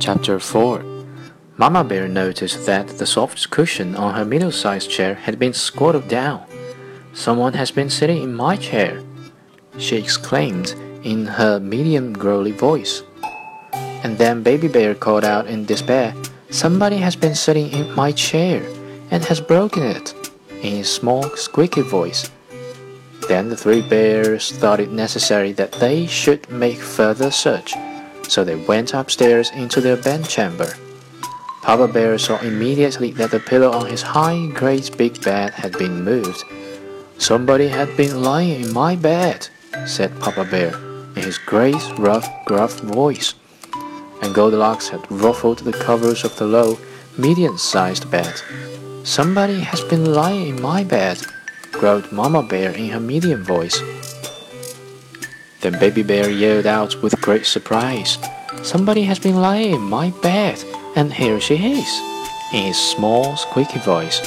Chapter 4 Mama Bear noticed that the soft cushion on her middle sized chair had been squatted down. Someone has been sitting in my chair, she exclaimed in her medium growly voice. And then Baby Bear called out in despair, Somebody has been sitting in my chair and has broken it, in his small, squeaky voice. Then the three bears thought it necessary that they should make further search, so they went upstairs into their bedchamber. Papa Bear saw immediately that the pillow on his high, great big bed had been moved. Somebody had been lying in my bed, said Papa Bear in his great, rough, gruff voice. And Goldilocks had ruffled the covers of the low, medium-sized bed. Somebody has been lying in my bed, growled Mama Bear in her medium voice. Then Baby Bear yelled out with great surprise, Somebody has been lying in my bed, and here she is, in his small, squeaky voice.